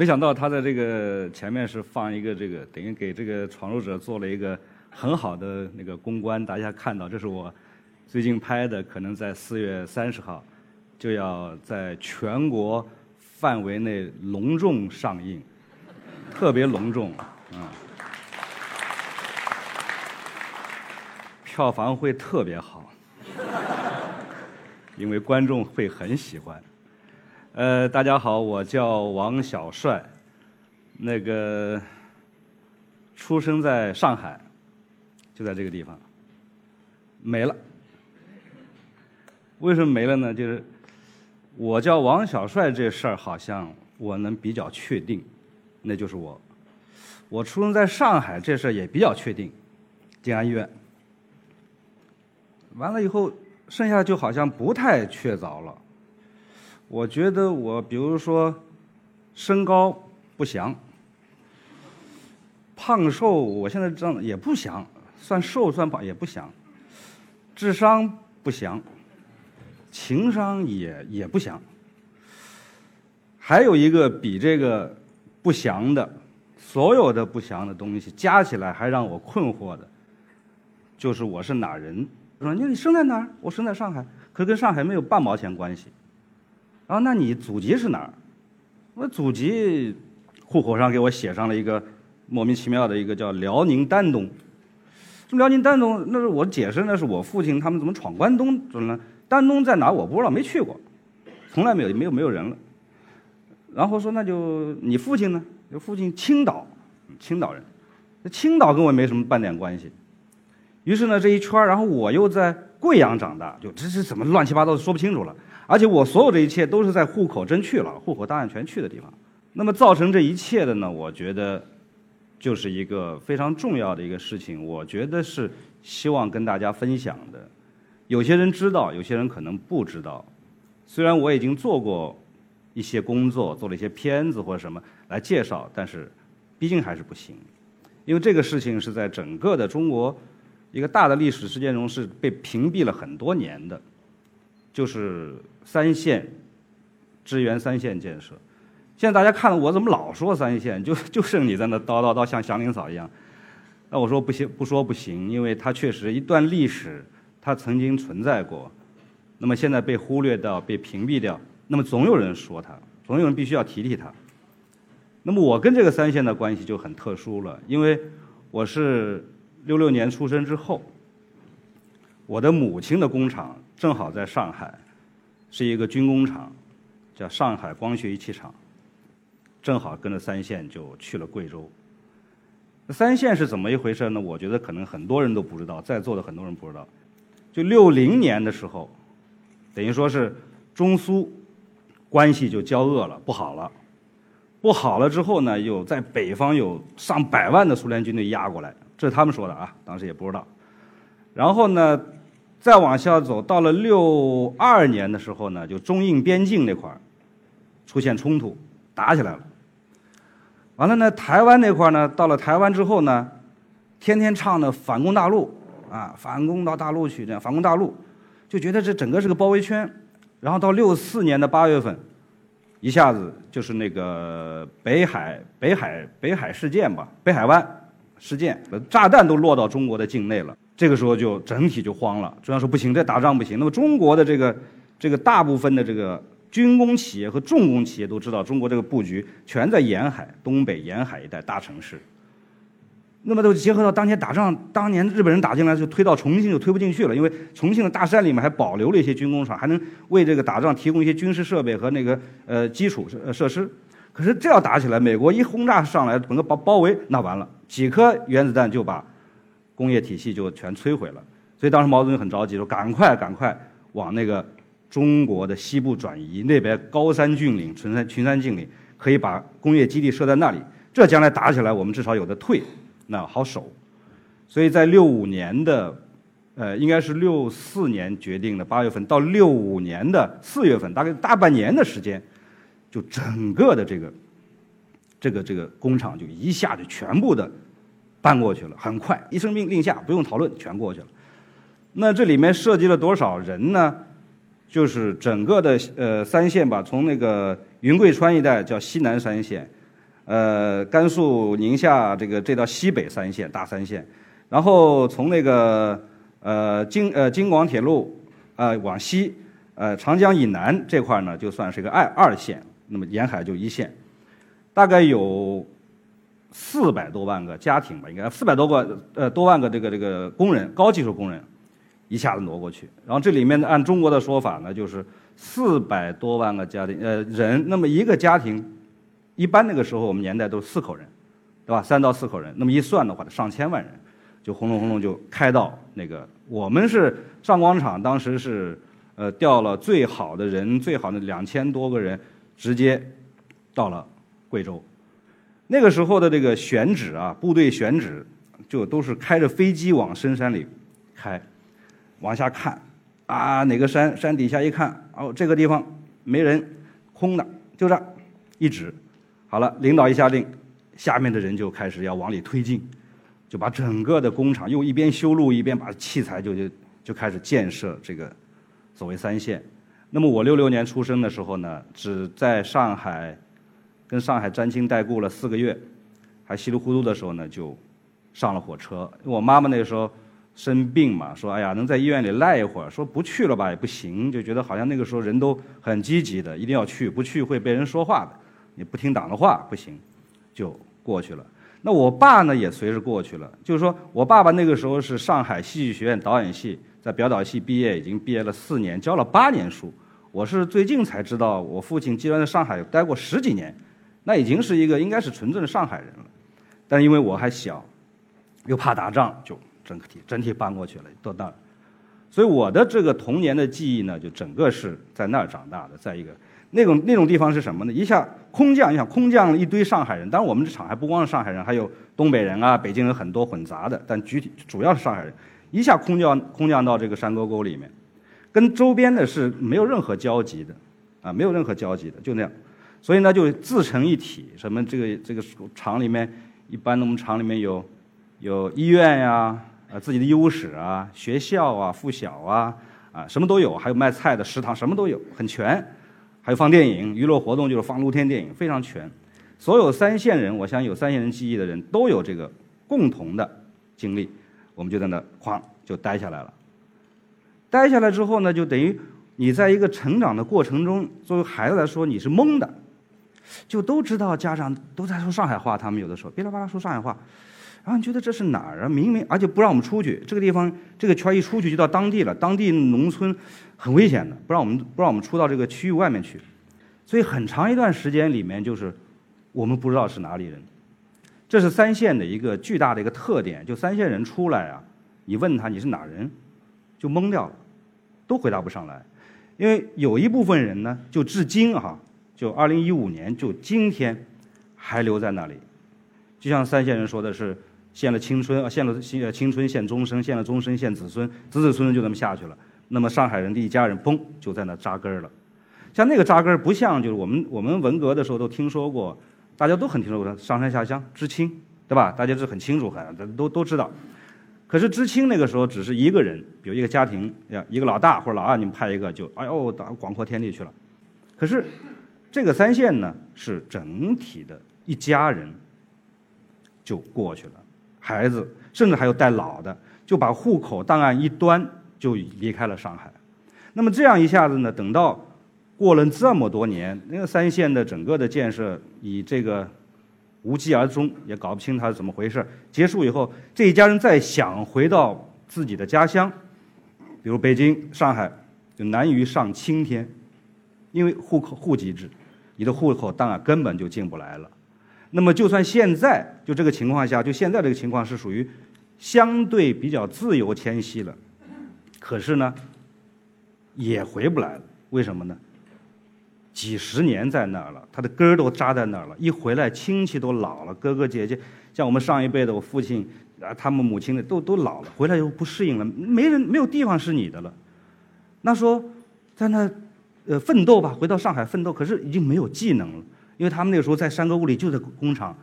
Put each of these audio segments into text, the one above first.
没想到他在这个前面是放一个这个，等于给这个闯入者做了一个很好的那个公关。大家看到，这是我最近拍的，可能在四月三十号就要在全国范围内隆重上映，特别隆重啊！票房会特别好，因为观众会很喜欢。呃，大家好，我叫王小帅，那个出生在上海，就在这个地方，没了。为什么没了呢？就是我叫王小帅这事儿，好像我能比较确定，那就是我。我出生在上海这事儿也比较确定，静安医院。完了以后，剩下就好像不太确凿了。我觉得我比如说身高不详，胖瘦我现在这样也不详，算瘦算胖也不详，智商不详，情商也也不详，还有一个比这个不详的，所有的不详的东西加起来还让我困惑的，就是我是哪人？说你你生在哪儿？我生在上海，可跟上海没有半毛钱关系。啊，那你祖籍是哪儿？我祖籍户口上给我写上了一个莫名其妙的一个叫辽宁丹东。这辽宁丹东，那是我解释，那是我父亲他们怎么闯关东怎么了？丹东在哪？我不知道，没去过，从来没有，没有没有人了。然后说那就你父亲呢？就父亲青岛，青岛人，青岛跟我没什么半点关系。于是呢，这一圈然后我又在贵阳长大，就这是怎么乱七八糟说不清楚了。而且我所有这一切都是在户口真去了，户口档案全去的地方。那么造成这一切的呢？我觉得就是一个非常重要的一个事情。我觉得是希望跟大家分享的。有些人知道，有些人可能不知道。虽然我已经做过一些工作，做了一些片子或者什么来介绍，但是毕竟还是不行。因为这个事情是在整个的中国一个大的历史事件中是被屏蔽了很多年的。就是三线支援三线建设，现在大家看了我怎么老说三线，就 就剩你在那叨叨叨像祥林嫂一样。那我说不行，不说不行，因为它确实一段历史，它曾经存在过。那么现在被忽略掉、被屏蔽掉，那么总有人说它，总有人必须要提提它。那么我跟这个三线的关系就很特殊了，因为我是六六年出生之后，我的母亲的工厂。正好在上海，是一个军工厂，叫上海光学仪器厂。正好跟着三线就去了贵州。三线是怎么一回事呢？我觉得可能很多人都不知道，在座的很多人不知道。就六零年的时候，等于说是中苏关系就交恶了，不好了。不好了之后呢，又在北方有上百万的苏联军队压过来，这是他们说的啊，当时也不知道。然后呢？再往下走，到了六二年的时候呢，就中印边境那块儿出现冲突，打起来了。完了呢，台湾那块儿呢，到了台湾之后呢，天天唱的反攻大陆啊，反攻到大陆去，这样反攻大陆，就觉得这整个是个包围圈。然后到六四年的八月份，一下子就是那个北海北海北海事件吧，北海湾事件，炸弹都落到中国的境内了。这个时候就整体就慌了，中央说不行，这打仗不行。那么中国的这个这个大部分的这个军工企业和重工企业都知道，中国这个布局全在沿海、东北沿海一带大城市。那么都结合到当年打仗，当年日本人打进来就推到重庆就推不进去了，因为重庆的大山里面还保留了一些军工厂，还能为这个打仗提供一些军事设备和那个呃基础设设施。可是这要打起来，美国一轰炸上来，整个包包围，那完了，几颗原子弹就把。工业体系就全摧毁了，所以当时毛泽东很着急，说赶快赶快往那个中国的西部转移，那边高山峻岭、群山群山峻岭，可以把工业基地设在那里，这将来打起来我们至少有的退，那好守。所以在六五年的，呃，应该是六四年决定的八月份，到六五年的四月份，大概大半年的时间，就整个的这个这个这个工厂就一下就全部的。搬过去了，很快，一声命令下，不用讨论，全过去了。那这里面涉及了多少人呢？就是整个的呃三线吧，从那个云贵川一带叫西南三线，呃，甘肃、宁夏这个这到西北三线大三线，然后从那个呃京呃京广铁路呃往西，呃长江以南这块呢，就算是个二二线，那么沿海就一线，大概有四百多万个家庭吧，应该四百多个呃多万个这个这个工人，高技术工人一下子挪过去，然后这里面按中国的说法呢，就是四百多万个家庭呃人，那么一个家庭。一般那个时候，我们年代都是四口人，对吧？三到四口人，那么一算的话，上千万人，就轰隆轰隆就开到那个。我们是上广场，当时是呃调了最好的人，最好的两千多个人，直接到了贵州。那个时候的这个选址啊，部队选址就都是开着飞机往深山里开，往下看啊，哪个山山底下一看，哦，这个地方没人，空的，就这一指。好了，领导一下令，下面的人就开始要往里推进，就把整个的工厂又一边修路一边把器材就就就开始建设这个所谓三线。那么我六六年出生的时候呢，只在上海跟上海沾亲带故了四个月，还稀里糊涂的时候呢就上了火车。我妈妈那个时候生病嘛，说哎呀能在医院里赖一会儿，说不去了吧也不行，就觉得好像那个时候人都很积极的，一定要去，不去会被人说话的。你不听党的话不行，就过去了。那我爸呢也随着过去了。就是说我爸爸那个时候是上海戏剧学院导演系，在表导系毕业，已经毕业了四年，教了八年书。我是最近才知道，我父亲居然在上海待过十几年，那已经是一个应该是纯正的上海人了。但因为我还小，又怕打仗，就整体整体搬过去了，到那儿。所以我的这个童年的记忆呢，就整个是在那儿长大的。再一个。那种那种地方是什么呢？一下空降，你想空降了一堆上海人，当然我们这厂还不光是上海人，还有东北人啊、北京人很多混杂的，但具体主要是上海人。一下空降空降到这个山沟沟里面，跟周边的是没有任何交集的，啊，没有任何交集的，就那样。所以呢，就自成一体。什么这个这个厂里面，一般的我们厂里面有有医院呀，啊，自己的医务室啊，学校啊，附小啊，啊，什么都有，还有卖菜的食堂，什么都有，很全。还有放电影，娱乐活动就是放露天电影，非常全。所有三线人，我相信有三线人记忆的人都有这个共同的经历。我们就在那哐就待下来了。待下来之后呢，就等于你在一个成长的过程中，作为孩子来说你是懵的，就都知道家长都在说上海话，他们有的时候噼里啪啦说上海话。然后你觉得这是哪儿啊？明明而且不让我们出去，这个地方这个圈一出去就到当地了，当地农村很危险的，不让我们不让我们出到这个区域外面去。所以很长一段时间里面就是我们不知道是哪里人。这是三线的一个巨大的一个特点，就三线人出来啊，你问他你是哪人，就懵掉了，都回答不上来。因为有一部分人呢，就至今哈，就二零一五年就今天还留在那里，就像三线人说的是。献了青春啊，献了青青春，献终生，献了终生，献子孙，子子孙孙就这么下去了。那么上海人的一家人，嘣，就在那扎根儿了。像那个扎根儿，不像就是我们我们文革的时候都听说过，大家都很听说过上山下乡知青，对吧？大家是很清楚，很都都知道。可是知青那个时候只是一个人，比如一个家庭，呀，一个老大或者老二，你们派一个就，哎呦，到广阔天地去了。可是这个三线呢，是整体的一家人就过去了。孩子，甚至还有带老的，就把户口档案一端就离开了上海。那么这样一下子呢，等到过了这么多年，那个三线的整个的建设以这个无疾而终，也搞不清它是怎么回事。结束以后，这一家人再想回到自己的家乡，比如北京、上海，就难于上青天，因为户口户籍制，你的户口档案根本就进不来了。那么，就算现在就这个情况下，就现在这个情况是属于相对比较自由迁徙了，可是呢，也回不来了。为什么呢？几十年在那儿了，他的根儿都扎在那儿了。一回来，亲戚都老了，哥哥姐姐，像我们上一辈的，我父亲啊，他们母亲的都都老了，回来以后不适应了，没人没有地方是你的了。那说在那呃奋斗吧，回到上海奋斗，可是已经没有技能了。因为他们那个时候在山沟沟里，就在工厂，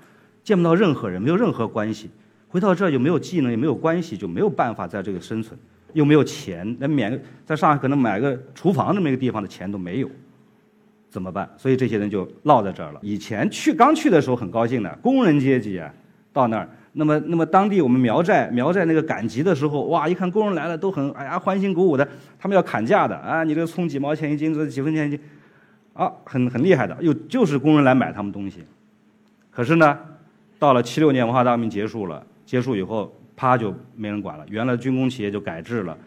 见不到任何人，没有任何关系。回到这儿就没有技能，也没有关系，就没有办法在这个生存，又没有钱，连免在上海可能买个厨房这么一个地方的钱都没有，怎么办？所以这些人就落在这儿了。以前去刚去的时候很高兴的，工人阶级啊，到那儿，那么那么当地我们苗寨苗寨那个赶集的时候，哇，一看工人来了，都很哎呀欢欣鼓舞的，他们要砍价的啊，你这个葱几毛钱一斤，这几分钱一斤，啊，很很厉害的，又就是工人来买他们东西。可是呢，到了七六年文化大革命结束了，结束以后，啪就没人管了，原来军工企业就改制了。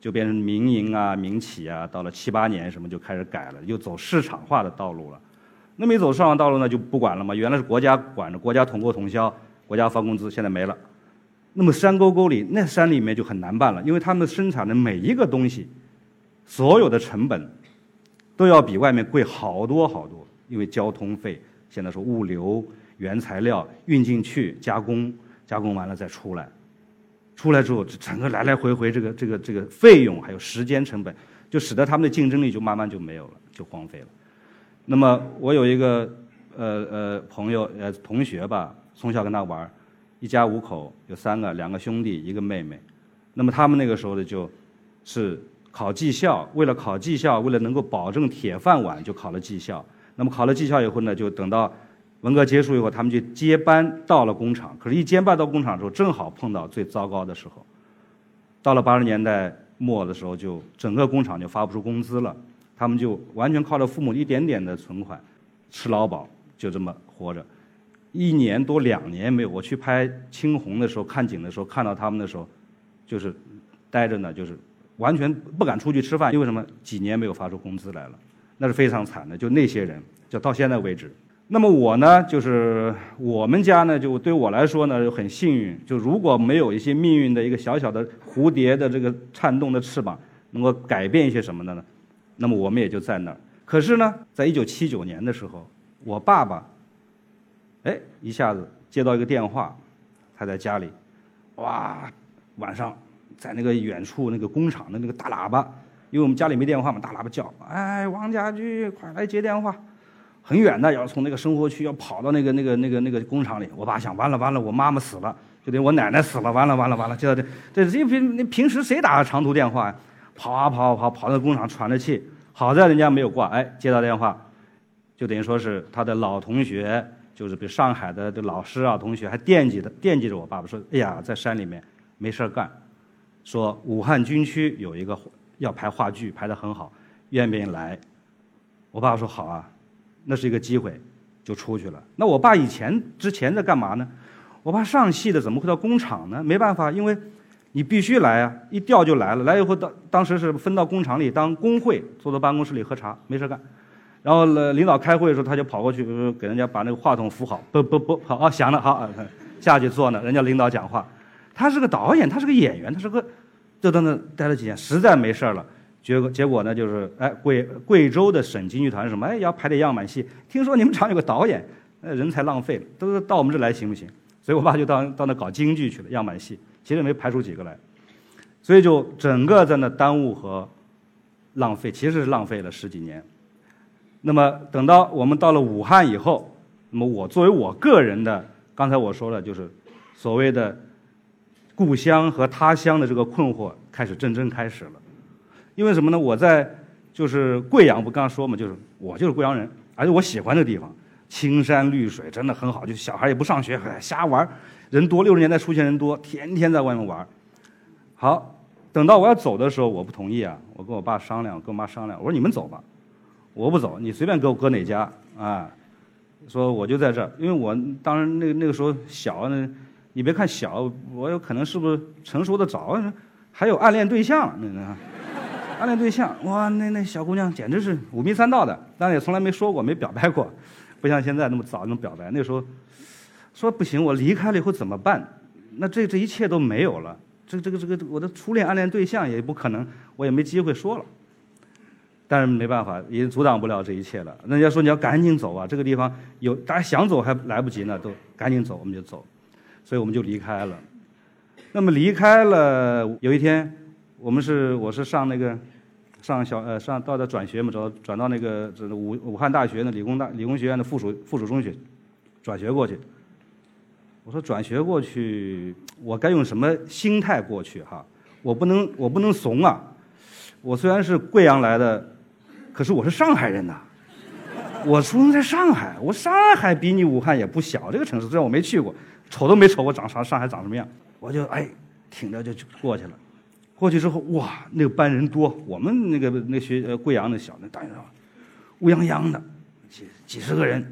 就变成民营啊、民企啊，到了七八年什么就开始改了，又走市场化的道路了。那没走市场道路呢，就不管了嘛。原来是国家管着，国家统购统销，国家发工资，现在没了。那么山沟沟里那山里面就很难办了，因为他们生产的每一个东西，所有的成本都要比外面贵好多好多，因为交通费，现在说物流、原材料运进去加工，加工完了再出来。出来之后，整个来来回回这个这个这个费用还有时间成本，就使得他们的竞争力就慢慢就没有了，就荒废了。那么我有一个呃呃朋友呃同学吧，从小跟他玩，一家五口，有三个，两个兄弟，一个妹妹。那么他们那个时候呢，就是考技校，为了考技校，为了能够保证铁饭碗，就考了技校。那么考了技校以后呢，就等到。文革结束以后，他们就接班到了工厂。可是，一接班到工厂的时候，正好碰到最糟糕的时候。到了八十年代末的时候，就整个工厂就发不出工资了。他们就完全靠着父母一点点的存款，吃劳保，就这么活着。一年多两年没有。我去拍青红的时候，看景的时候，看到他们的时候，就是待着呢，就是完全不敢出去吃饭。因为什么？几年没有发出工资来了，那是非常惨的。就那些人，就到现在为止。那么我呢，就是我们家呢，就对我来说呢，很幸运。就如果没有一些命运的一个小小的蝴蝶的这个颤动的翅膀，能够改变一些什么的呢？那么我们也就在那儿。可是呢，在一九七九年的时候，我爸爸，哎，一下子接到一个电话，他在家里，哇，晚上在那个远处那个工厂的那个大喇叭，因为我们家里没电话嘛，大喇叭叫，哎，王家驹，快来接电话。很远的，要从那个生活区要跑到那个那个那个那个工厂里。我爸想，完了完了，我妈妈死了，就等于我奶奶死了，完了完了完了，就这这这平平时谁打长途电话呀？跑啊跑啊跑，跑到工厂喘着气。好在人家没有挂，哎，接到电话，就等于说是他的老同学，就是比如上海的这老师啊同学，还惦记着惦记着我爸爸，说哎呀，在山里面没事干，说武汉军区有一个要排话剧，排得很好，愿不愿意来？我爸爸说好啊。那是一个机会，就出去了。那我爸以前之前在干嘛呢？我爸上戏的怎么会到工厂呢？没办法，因为你必须来啊，一调就来了。来以后当当时是分到工厂里当工会，坐在办公室里喝茶，没事干。然后呢，领导开会的时候，他就跑过去给人家把那个话筒扶好，不不不，好啊，响了，好，下去坐呢。人家领导讲话，他是个导演，他是个演员，他是个，就在那待了几天，实在没事了。结果结果呢，就是哎，贵贵州的省京剧团什么哎，要排点样板戏。听说你们厂有个导演，人才浪费了，都到我们这来行不行？所以我爸就到到那搞京剧去了，样板戏，其实没排出几个来，所以就整个在那耽误和浪费，其实是浪费了十几年。那么等到我们到了武汉以后，那么我作为我个人的，刚才我说了，就是所谓的故乡和他乡的这个困惑开始真正开始了。因为什么呢？我在就是贵阳，不刚说嘛，就是我就是贵阳人，而且我喜欢这地方，青山绿水，真的很好。就小孩也不上学，瞎玩，人多。六十年代出现人多，天天在外面玩。好，等到我要走的时候，我不同意啊，我跟我爸商量，跟我妈商量，我说你们走吧，我不走，你随便给我搁哪家啊？说我就在这儿，因为我当然那个那个时候小呢，你别看小，我有可能是不是成熟的早，还有暗恋对象那那。暗恋对象，哇，那那小姑娘简直是五迷三道的，但是也从来没说过，没表白过，不像现在那么早能表白。那时候说不行，我离开了以后怎么办？那这这一切都没有了，这这个这个我的初恋暗恋对象也不可能，我也没机会说了。但是没办法，也阻挡不了这一切了。人家说你要赶紧走啊，这个地方有大家想走还来不及呢，都赶紧走，我们就走，所以我们就离开了。那么离开了，有一天。我们是我是上那个上小呃上到的转学嘛，转转到那个这武武汉大学的理工大理工学院的附属附属中学转学过去。我说转学过去，我该用什么心态过去哈？我不能我不能怂啊！我虽然是贵阳来的，可是我是上海人呐。我出生在上海，我上海比你武汉也不小，这个城市虽然我没去过，瞅都没瞅过长啥上海长什么样，我就哎挺着就就过去了。过去之后，哇，那个班人多，我们那个那学呃贵阳那小那大学生，乌泱泱的，几几十个人，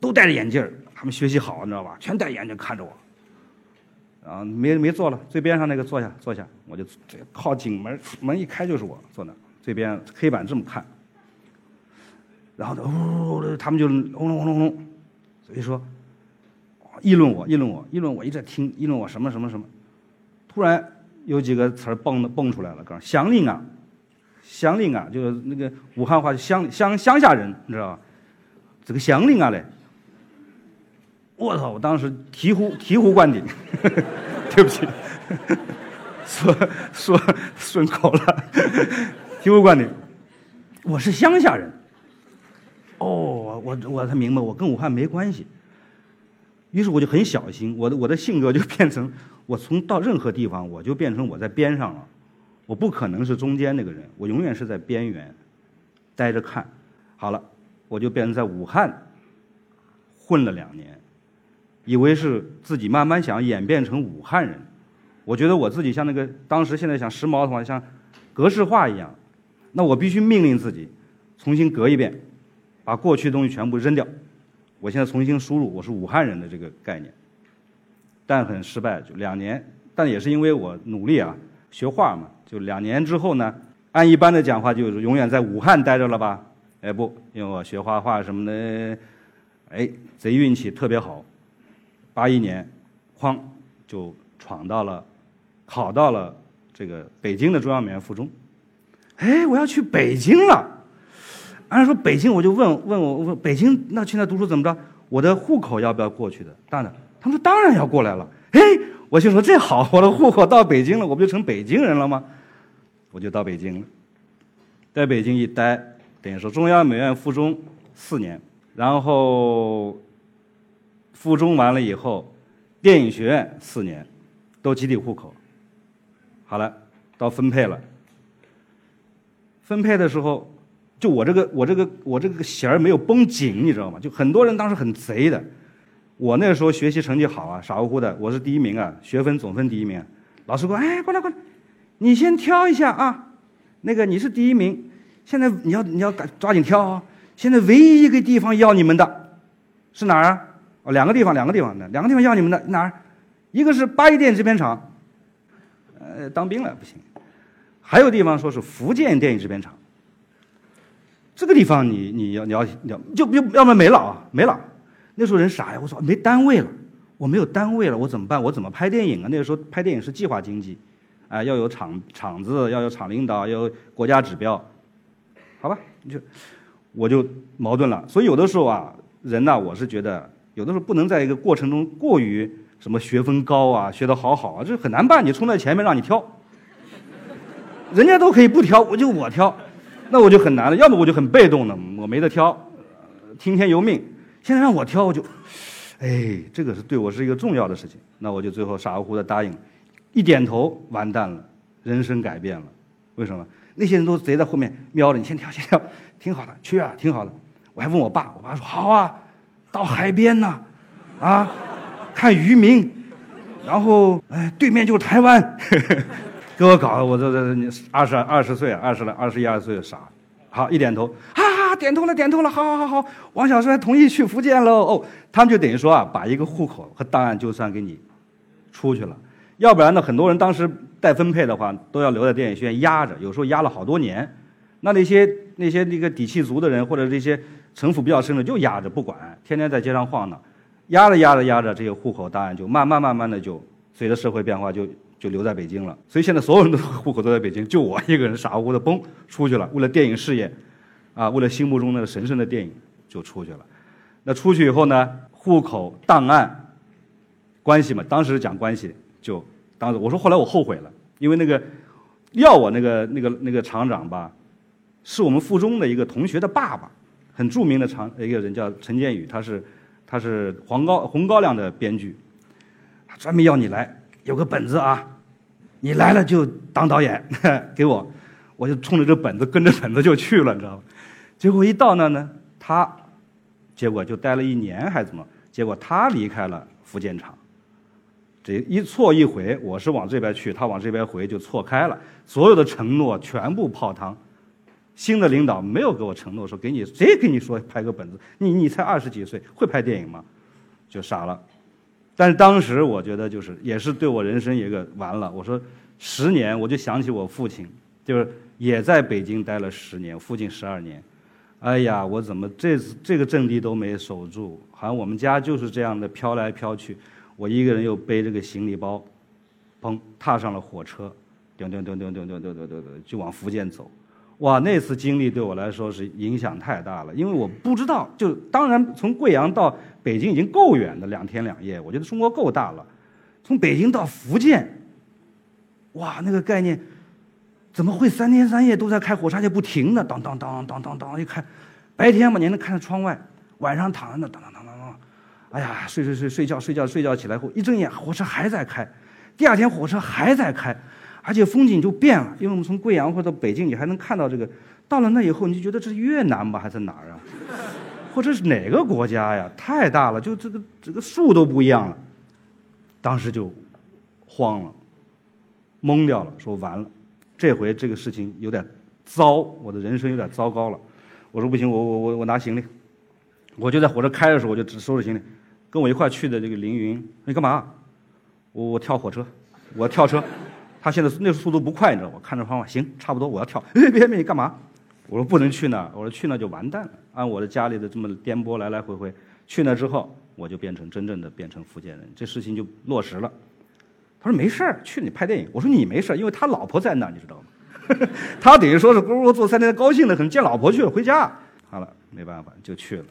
都戴着眼镜他们学习好，你知道吧？全戴眼镜看着我。啊，没没坐了，最边上那个坐下坐下，我就靠紧门，门一开就是我坐那，这边黑板这么看。然后呜，他们就轰隆轰隆隆，所以说议论我，议论我，议论我，一直在听，议论我什么什么什么，突然。有几个词儿蹦的蹦出来了，刚乡邻啊，乡邻啊，就是那个武汉话乡乡乡下人，你知道吧？这个乡邻啊嘞，我操！我当时醍醐醍醐灌顶，对不起，说说顺口了，醍醐灌顶，我是乡下人。哦，我我才明白，我跟武汉没关系。于是我就很小心，我的我的性格就变成。我从到任何地方，我就变成我在边上了，我不可能是中间那个人，我永远是在边缘，待着看。好了，我就变成在武汉混了两年，以为是自己慢慢想演变成武汉人。我觉得我自己像那个当时现在想时髦的话，像格式化一样，那我必须命令自己重新格一遍，把过去的东西全部扔掉。我现在重新输入我是武汉人的这个概念。但很失败，就两年，但也是因为我努力啊，学画嘛，就两年之后呢，按一般的讲话，就是永远在武汉待着了吧？哎不，因为我学画画什么的，哎，贼运气特别好，八一年，哐就闯到了，考到了这个北京的中央美院附中，哎，我要去北京了。按说北京，我就问问我问北京那去那读书怎么着？我的户口要不要过去的？当然。他们说：“当然要过来了。”哎，我就说：“这好，我的户口到北京了，我不就成北京人了吗？”我就到北京了，在北京一待，等于说中央美院附中四年，然后附中完了以后，电影学院四年，都集体户口。好了，到分配了。分配的时候，就我这个我这个我这个弦儿没有绷紧，你知道吗？就很多人当时很贼的。我那时候学习成绩好啊，傻乎乎的，我是第一名啊，学分总分第一名。老师说：“哎，过来过来，你先挑一下啊，那个你是第一名，现在你要你要赶抓紧挑啊。现在唯一一个地方要你们的，是哪儿啊？哦，两个地方，两个地方的，两个地方要你们的哪儿？一个是八一电影制片厂，呃，当兵了不行。还有地方说是福建电影制片厂，这个地方你你要你要要就要要么没了啊，没了。”那时候人傻呀，我说没单位了，我没有单位了，我怎么办？我怎么拍电影啊？那个时候拍电影是计划经济，啊，要有厂厂子，要有厂领导，要有国家指标，好吧？你就我就矛盾了。所以有的时候啊，人呢，我是觉得有的时候不能在一个过程中过于什么学分高啊，学得好好啊，这很难办。你冲在前面让你挑，人家都可以不挑，我就我挑，那我就很难了。要么我就很被动的，我没得挑，听天由命。现在让我挑，我就，哎，这个是对我是一个重要的事情，那我就最后傻乎乎的答应，一点头，完蛋了，人生改变了，为什么？那些人都贼在后面瞄着你，先挑，先挑，挺好的，去啊，挺好的。我还问我爸，我爸说好啊，到海边呢，啊，看渔民，然后哎，对面就是台湾，给我搞的，我这这二十二十岁，二十来二十一二岁傻，好一点头，啊。点头了，点头了，好好好好，王小帅同意去福建喽。哦，他们就等于说啊，把一个户口和档案就算给你出去了。要不然呢，很多人当时待分配的话，都要留在电影学院压着，有时候压了好多年。那那些那些那个底气足的人，或者这些城府比较深的，就压着不管，天天在街上晃荡，压着压着压着，这些户口档案就慢慢慢慢的就随着社会变化就就留在北京了。所以现在所有人的户口都在北京，就我一个人傻乎乎的嘣出去了，为了电影事业。啊，为了心目中那个神圣的电影，就出去了。那出去以后呢，户口档案关系嘛，当时讲关系，就当时我说后来我后悔了，因为那个要我那个那个那个厂长吧，是我们附中的一个同学的爸爸，很著名的厂一个人叫陈建宇，他是他是黄高红高粱的编剧，他专门要你来，有个本子啊，你来了就当导演，给我，我就冲着这本子跟着本子就去了，你知道吗？结果一到那呢，他结果就待了一年还怎么？结果他离开了福建厂，这一错一回，我是往这边去，他往这边回，就错开了，所有的承诺全部泡汤。新的领导没有给我承诺说给你谁给你说拍个本子，你你才二十几岁会拍电影吗？就傻了。但是当时我觉得就是也是对我人生一个完了。我说十年，我就想起我父亲，就是也在北京待了十年，父亲十二年。哎呀，我怎么这次这个阵地都没守住？好像我们家就是这样的飘来飘去。我一个人又背着个行李包，砰，踏上了火车，叮叮叮叮叮叮叮叮叮，就往福建走。哇，那次经历对我来说是影响太大了，因为我不知道，就当然从贵阳到北京已经够远的两天两夜，我觉得中国够大了。从北京到福建，哇，那个概念怎么会三天三夜都在开火车，就不停的，当当当当当当一开，白天嘛你能看到窗外，晚上躺在那当当当当当，哎呀，睡睡睡睡觉睡觉睡觉起来后一睁眼火车还在开，第二天火车还在开。而且风景就变了，因为我们从贵阳或者北京，你还能看到这个。到了那以后，你就觉得这是越南吧，还是哪儿啊？或者是哪个国家呀？太大了，就这个这个树都不一样了。当时就慌了，懵掉了，说完了，这回这个事情有点糟，我的人生有点糟糕了。我说不行，我我我我拿行李，我就在火车开的时候，我就只收拾行李。跟我一块去的这个凌云，你干嘛？我我跳火车，我跳车。他现在那速度不快，你知道吗？看着方法，行，差不多，我要跳。别别别，你干嘛？我说不能去那，我说去那就完蛋了。按我的家里的这么颠簸来来回回，去那之后，我就变成真正的变成福建人，这事情就落实了。他说没事儿，去你拍电影。我说你没事儿，因为他老婆在那儿，你知道吗？他等于说是咕噜做三天，高兴的很，见老婆去了，回家。好了，没办法，就去了。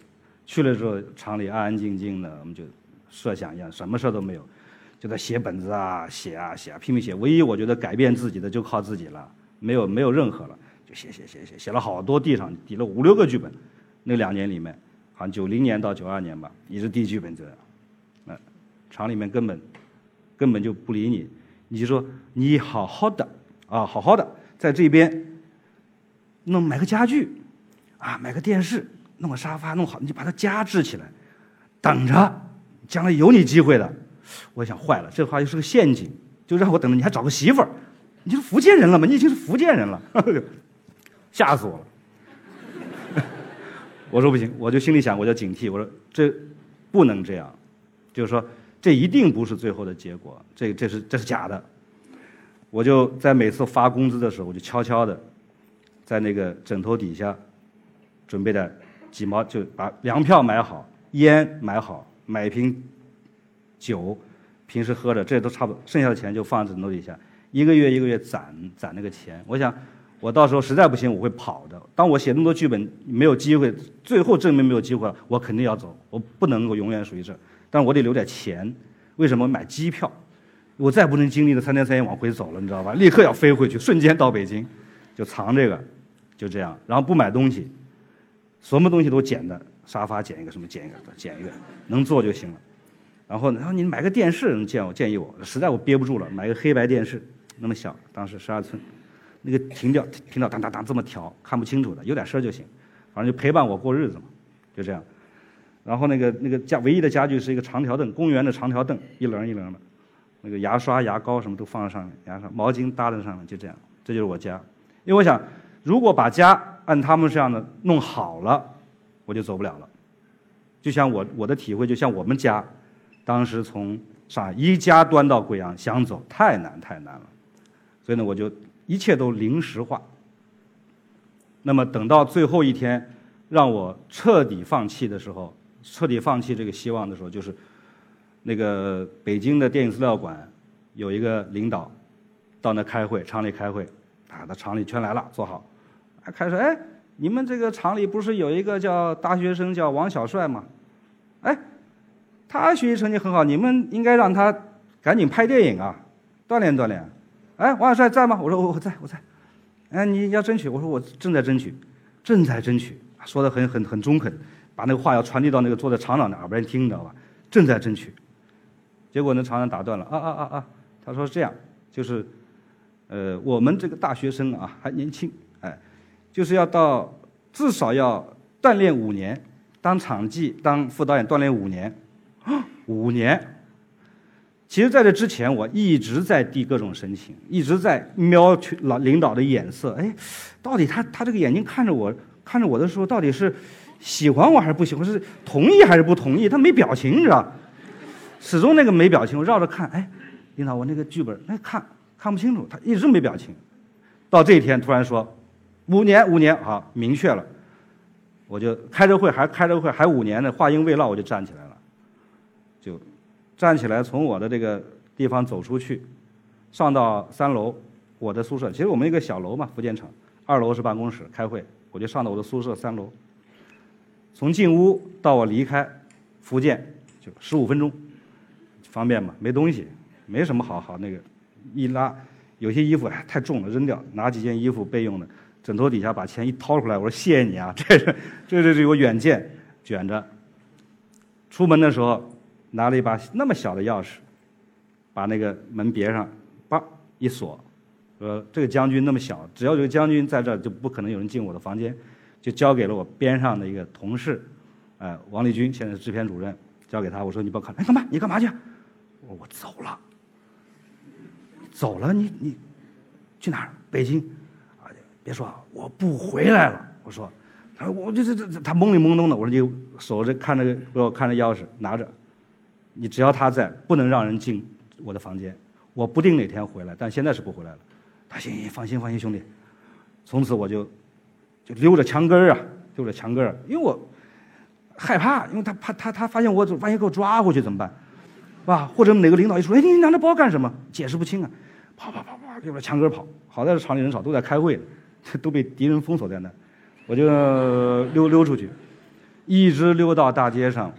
去了之后，厂里安安静静的，我们就设想一样，什么事儿都没有。就在写本子啊，写啊写啊，拼命写。唯一我觉得改变自己的就靠自己了，没有没有任何了，就写写写写，写了好多地上抵了五六个剧本。那两年里面，好像九零年到九二年吧，一直递剧本这样。那厂里面根本根本就不理你，你就说你好好的啊，好好的在这边弄买个家具啊，买个电视，弄个沙发弄好，你就把它加置起来，等着将来有你机会的。我想坏了，这话又是个陷阱，就让我等着，你还找个媳妇儿？你是福建人了吗？你已经是福建人了，吓死我了！我说不行，我就心里想，我就警惕，我说这不能这样，就是说这一定不是最后的结果，这这是这是假的。我就在每次发工资的时候，我就悄悄的在那个枕头底下准备的几毛，就把粮票买好，烟买好，买一瓶。酒，平时喝着，这都差不多，剩下的钱就放在枕头底下，一个月一个月攒攒那个钱。我想，我到时候实在不行，我会跑的。当我写那么多剧本没有机会，最后证明没有机会了，我肯定要走，我不能够永远属于这。但我得留点钱，为什么买机票？我再不能经历了三天三夜往回走了，你知道吧？立刻要飞回去，瞬间到北京，就藏这个，就这样。然后不买东西，什么东西都捡的，沙发捡一个，什么捡一个，捡一个，能坐就行了。然后呢，然后你买个电视，建我建议我，实在我憋不住了，买个黑白电视，那么小，当时十二寸，那个停掉停掉当当当这么调，看不清楚的，有点声就行，反正就陪伴我过日子嘛，就这样。然后那个那个家唯一的家具是一个长条凳，公园的长条凳，一棱一棱的，那个牙刷、牙膏什么都放在上面，牙刷、毛巾搭在上面，就这样，这就是我家。因为我想，如果把家按他们这样的弄好了，我就走不了了。就像我我的体会，就像我们家。当时从上海一家端到贵阳，想走太难太难了，所以呢，我就一切都临时化。那么等到最后一天，让我彻底放弃的时候，彻底放弃这个希望的时候，就是那个北京的电影资料馆有一个领导到那开会，厂里开会，啊，他厂里全来了，坐好，开始哎，你们这个厂里不是有一个叫大学生叫王小帅吗？哎。他学习成绩很好，你们应该让他赶紧拍电影啊，锻炼锻炼。哎，王小帅在吗？我说我我在我在。哎，你要争取，我说我正在争取，正在争取，说的很很很中肯，把那个话要传递到那个坐在厂长的耳边听，你知道吧？正在争取。结果那厂长打断了，啊啊啊啊！他说这样，就是，呃，我们这个大学生啊还年轻，哎，就是要到至少要锻炼五年，当场记、当副导演锻炼五年，五年。其实，在这之前，我一直在递各种申请，一直在瞄老领导的眼色。哎，到底他他这个眼睛看着我，看着我的时候，到底是喜欢我还是不喜欢？是同意还是不同意？他没表情，你知道？始终那个没表情，我绕着看。哎，领导，我那个剧本，哎，看看不清楚。他一直没表情。到这一天，突然说，五年，五年，好，明确了。我就开着会，还开着会，还五年呢。话音未落，我就站起来了，就。站起来，从我的这个地方走出去，上到三楼我的宿舍。其实我们一个小楼嘛，福建城，二楼是办公室开会，我就上到我的宿舍三楼。从进屋到我离开福建就十五分钟，方便嘛？没东西，没什么好好那个，一拉有些衣服太重了，扔掉，拿几件衣服备用的，枕头底下把钱一掏出来，我说谢谢你啊，这是这这有远见，卷着。出门的时候。拿了一把那么小的钥匙，把那个门别上，叭一锁，说这个将军那么小，只要有将军在这儿，就不可能有人进我的房间，就交给了我边上的一个同事，呃，王立军现在是制片主任，交给他，我说你不要看，哎，干嘛？你干嘛去？我我走了，走了，你你去哪儿？北京？啊，别说，我不回来了。我说，他说我这这这他懵里懵懂的，我说你守着看着给我看着钥匙拿着。你只要他在，不能让人进我的房间。我不定哪天回来，但现在是不回来了。他行行，放心放心，兄弟。从此我就就溜着墙根儿啊，溜着墙根儿，因为我害怕，因为他怕他他发现我，万一给我抓回去怎么办？是吧？或者哪个领导一说，哎，你拿着包干什么？解释不清啊，跑跑跑跑，溜着墙根儿跑。好在是厂里人少，都在开会呢，都被敌人封锁在那。我就溜溜出去，一直溜到大街上。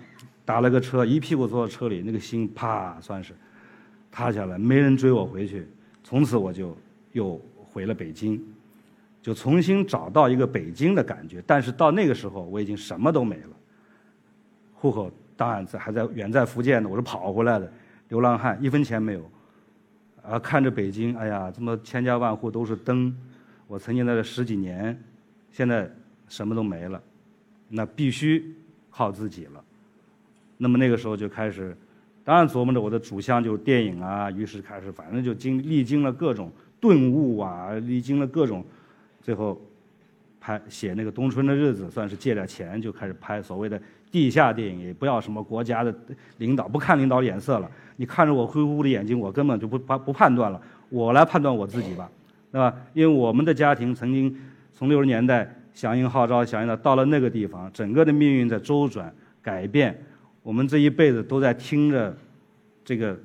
打了个车，一屁股坐在车里，那个心啪算是塌下来，没人追我回去。从此我就又回了北京，就重新找到一个北京的感觉。但是到那个时候，我已经什么都没了，户口当然在还在远在福建呢，我是跑回来的，流浪汉，一分钱没有。啊，看着北京，哎呀，这么千家万户都是灯，我曾经在这十几年，现在什么都没了，那必须靠自己了。那么那个时候就开始，当然琢磨着我的主项就是电影啊，于是开始反正就经历经了各种顿悟啊，历经了各种，最后拍写那个《冬春的日子》，算是借点钱就开始拍所谓的地下电影，也不要什么国家的领导，不看领导脸色了，你看着我灰乎乎的眼睛，我根本就不判不判断了，我来判断我自己吧，对吧？因为我们的家庭曾经从六十年代响应号召，响应到到了那个地方，整个的命运在周转改变。我们这一辈子都在听着这个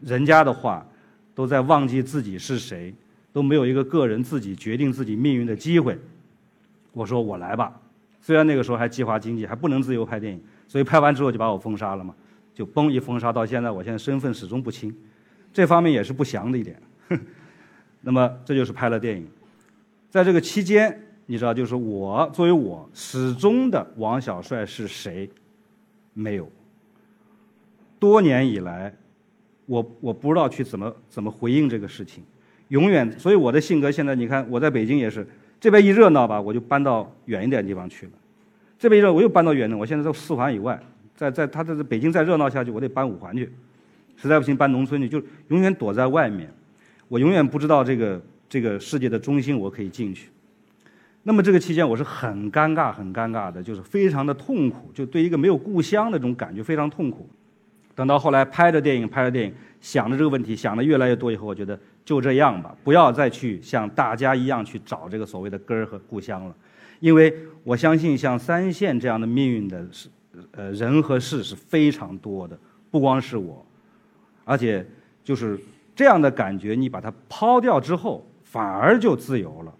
人家的话，都在忘记自己是谁，都没有一个个人自己决定自己命运的机会。我说我来吧，虽然那个时候还计划经济，还不能自由拍电影，所以拍完之后就把我封杀了嘛，就嘣一封杀到现在，我现在身份始终不清，这方面也是不祥的一点。那么这就是拍了电影，在这个期间，你知道，就是我作为我始终的王小帅是谁，没有。多年以来，我我不知道去怎么怎么回应这个事情，永远。所以我的性格现在，你看我在北京也是，这边一热闹吧，我就搬到远一点的地方去了；这边一热，我又搬到远的。我现在在四环以外，在在他这北京再热闹下去，我得搬五环去，实在不行搬农村去，就永远躲在外面。我永远不知道这个这个世界的中心，我可以进去。那么这个期间，我是很尴尬、很尴尬的，就是非常的痛苦，就对一个没有故乡的这种感觉非常痛苦。等到后来拍着电影，拍着电影，想着这个问题，想的越来越多以后，我觉得就这样吧，不要再去像大家一样去找这个所谓的根儿和故乡了，因为我相信像三线这样的命运的是，呃，人和事是非常多的，不光是我，而且就是这样的感觉，你把它抛掉之后，反而就自由了。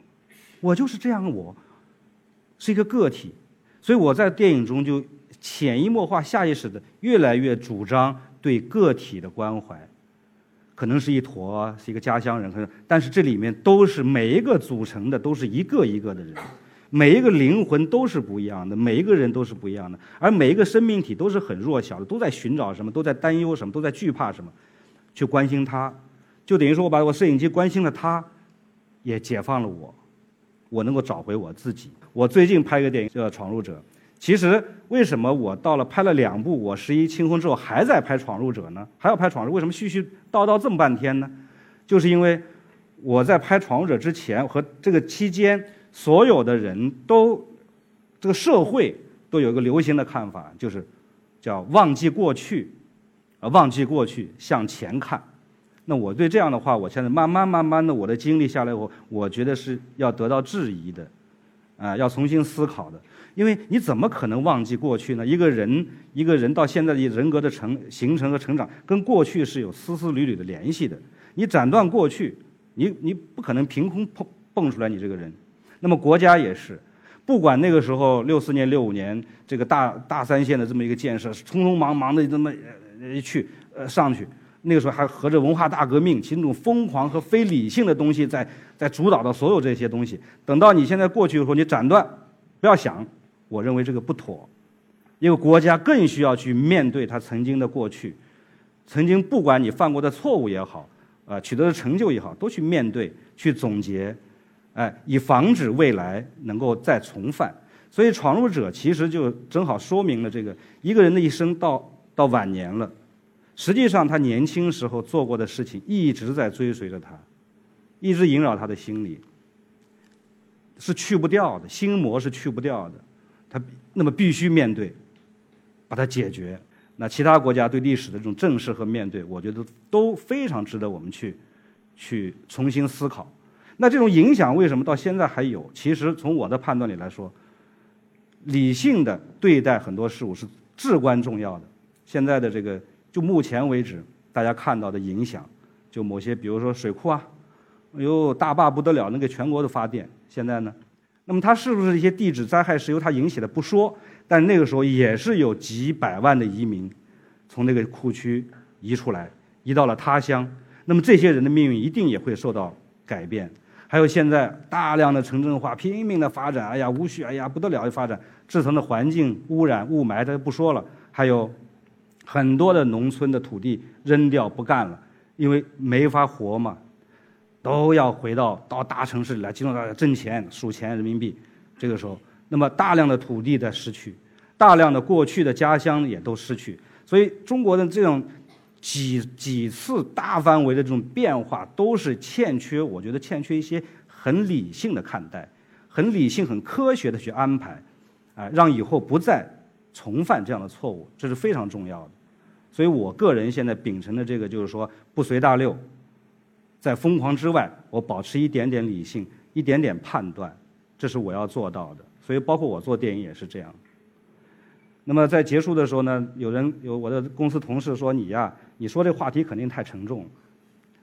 我就是这样，我是一个个体，所以我在电影中就。潜移默化、下意识的，越来越主张对个体的关怀，可能是一坨，是一个家乡人，可能，但是这里面都是每一个组成的，都是一个一个的人，每一个灵魂都是不一样的，每一个人都是不一样的，而每一个生命体都是很弱小的，都在寻找什么，都在担忧什么，都在惧怕什么，去关心他，就等于说我把我摄影机关心了他，也解放了我，我能够找回我自己。我最近拍一个电影叫《闯入者》。其实为什么我到了拍了两部《我十一清婚》之后，还在拍《闯入者》呢？还要拍《闯入》，为什么絮絮叨叨这么半天呢？就是因为我在拍《闯入者》之前和这个期间，所有的人都这个社会都有一个流行的看法，就是叫忘记过去，啊，忘记过去，向前看。那我对这样的话，我现在慢慢慢慢的，我的经历下来，我我觉得是要得到质疑的，啊，要重新思考的。因为你怎么可能忘记过去呢？一个人，一个人到现在的人格的成形成和成长，跟过去是有丝丝缕缕的联系的。你斩断过去，你你不可能凭空蹦蹦出来你这个人。那么国家也是，不管那个时候六四年、六五年这个大大三线的这么一个建设，匆匆忙忙的这么一去呃上去，那个时候还合着文化大革命，其实那种疯狂和非理性的东西在在主导的所有这些东西。等到你现在过去以后，你斩断，不要想。我认为这个不妥，一个国家更需要去面对他曾经的过去，曾经不管你犯过的错误也好，啊，取得的成就也好，都去面对、去总结，哎，以防止未来能够再重犯。所以，闯入者其实就正好说明了这个一个人的一生到到晚年了，实际上他年轻时候做过的事情一直在追随着他，一直萦绕他的心里，是去不掉的，心魔是去不掉的。他那么必须面对，把它解决。那其他国家对历史的这种正视和面对，我觉得都非常值得我们去去重新思考。那这种影响为什么到现在还有？其实从我的判断里来说，理性的对待很多事物是至关重要的。现在的这个，就目前为止大家看到的影响，就某些比如说水库啊，哎呦大坝不得了，能给全国都发电。现在呢？那么它是不是一些地质灾害是由它引起的不说，但那个时候也是有几百万的移民从那个库区移出来，移到了他乡。那么这些人的命运一定也会受到改变。还有现在大量的城镇化拼命的发展，哎呀无序，哎呀不得了的发展，制成的环境污染、雾霾，这不说了。还有很多的农村的土地扔掉不干了，因为没法活嘛。都要回到到大城市里来，集中到挣钱、数钱人民币。这个时候，那么大量的土地在失去，大量的过去的家乡也都失去。所以，中国的这种几几次大范围的这种变化，都是欠缺，我觉得欠缺一些很理性的看待，很理性、很科学的去安排，啊，让以后不再重犯这样的错误，这是非常重要的。所以我个人现在秉承的这个，就是说不随大流。在疯狂之外，我保持一点点理性，一点点判断，这是我要做到的。所以，包括我做电影也是这样。那么，在结束的时候呢，有人有我的公司同事说：“你呀，你说这话题肯定太沉重。”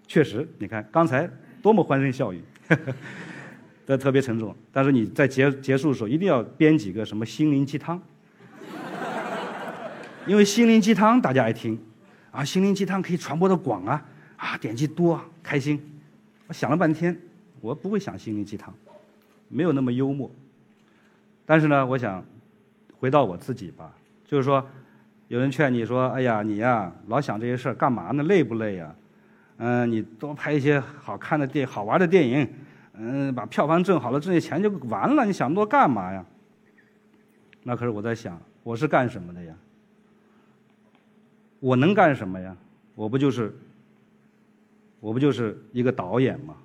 确实，你看刚才多么欢声笑语，这特别沉重。但是你在结结束的时候，一定要编几个什么心灵鸡汤，因为心灵鸡汤大家爱听，啊，心灵鸡汤可以传播的广啊。啊，点击多开心！我想了半天，我不会想心灵鸡汤，没有那么幽默。但是呢，我想回到我自己吧，就是说，有人劝你说：“哎呀，你呀，老想这些事儿干嘛呢？累不累呀？嗯，你多拍一些好看的电、好玩的电影，嗯，把票房挣好了，挣些钱就完了。你想那么多干嘛呀？”那可是我在想，我是干什么的呀？我能干什么呀？我不就是？我不就是一个导演吗？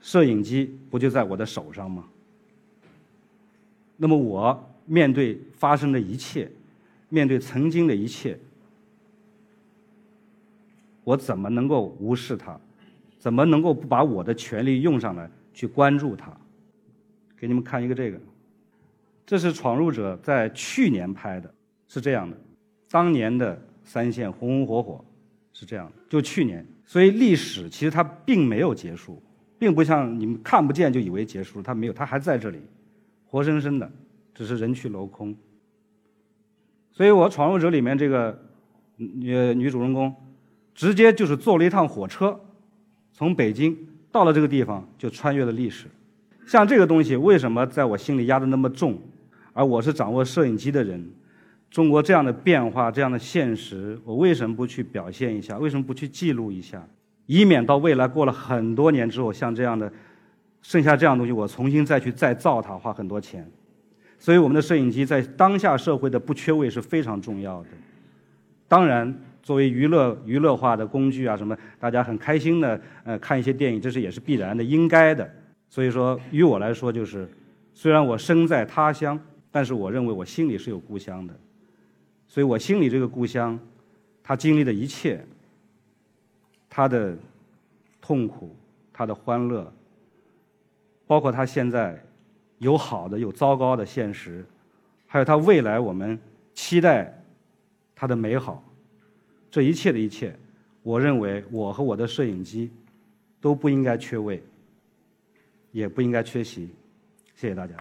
摄影机不就在我的手上吗？那么我面对发生的一切，面对曾经的一切，我怎么能够无视它？怎么能够不把我的权利用上来去关注它？给你们看一个这个，这是《闯入者》在去年拍的，是这样的。当年的三线红红火火，是这样，就去年。所以历史其实它并没有结束，并不像你们看不见就以为结束了，它没有，它还在这里，活生生的，只是人去楼空。所以我《闯入者》里面这个女女主人公，直接就是坐了一趟火车，从北京到了这个地方，就穿越了历史。像这个东西，为什么在我心里压得那么重？而我是掌握摄影机的人。中国这样的变化，这样的现实，我为什么不去表现一下？为什么不去记录一下？以免到未来过了很多年之后，像这样的剩下这样东西，我重新再去再造它，花很多钱。所以我们的摄影机在当下社会的不缺位是非常重要的。当然，作为娱乐娱乐化的工具啊，什么大家很开心的呃看一些电影，这是也是必然的、应该的。所以说，于我来说，就是虽然我身在他乡，但是我认为我心里是有故乡的。所以我心里这个故乡，他经历的一切，他的痛苦，他的欢乐，包括他现在有好的有糟糕的现实，还有他未来我们期待他的美好，这一切的一切，我认为我和我的摄影机都不应该缺位，也不应该缺席。谢谢大家。